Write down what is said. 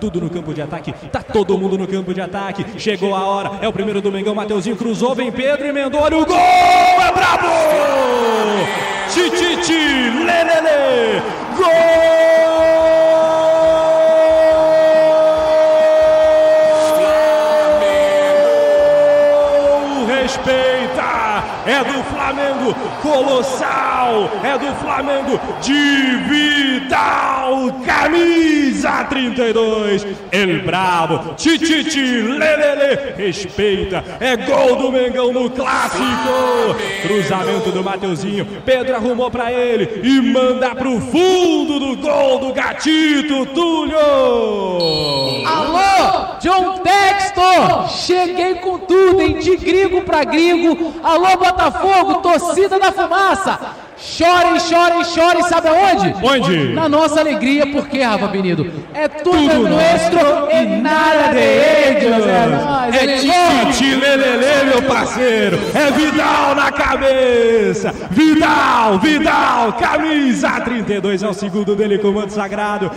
Tudo no campo de ataque. Tá todo mundo no campo de ataque. Chegou a hora. É o primeiro do Mengão. Mateuzinho cruzou. Vem Pedro emendou. Olha o gol! É brabo! Tititi! Lelele! Gol! Respeita! É do Flamengo, colossal! É do Flamengo, de camisa 32. El Bravo, Tititi, Lelele, respeita! É gol do Mengão no clássico! Cruzamento do Mateuzinho, Pedro arrumou pra ele e manda pro fundo do gol do Gatito, Túlio! Alô, John Textor! Cheguei com tudo, hein? De gringo pra gringo. Alô, Botafogo, torcida da fumaça! Chorem, chorem, chorem, sabe aonde? Onde? Na nossa alegria, porque, Rafa Benido, é tudo, Tudo nuestro e nada de ellos. É nóis, É. Tite Lelele, meu parceiro. É Vidal na cabeça. Vidal, Vidal, camisa 32 é o segundo dele, comando sagrado.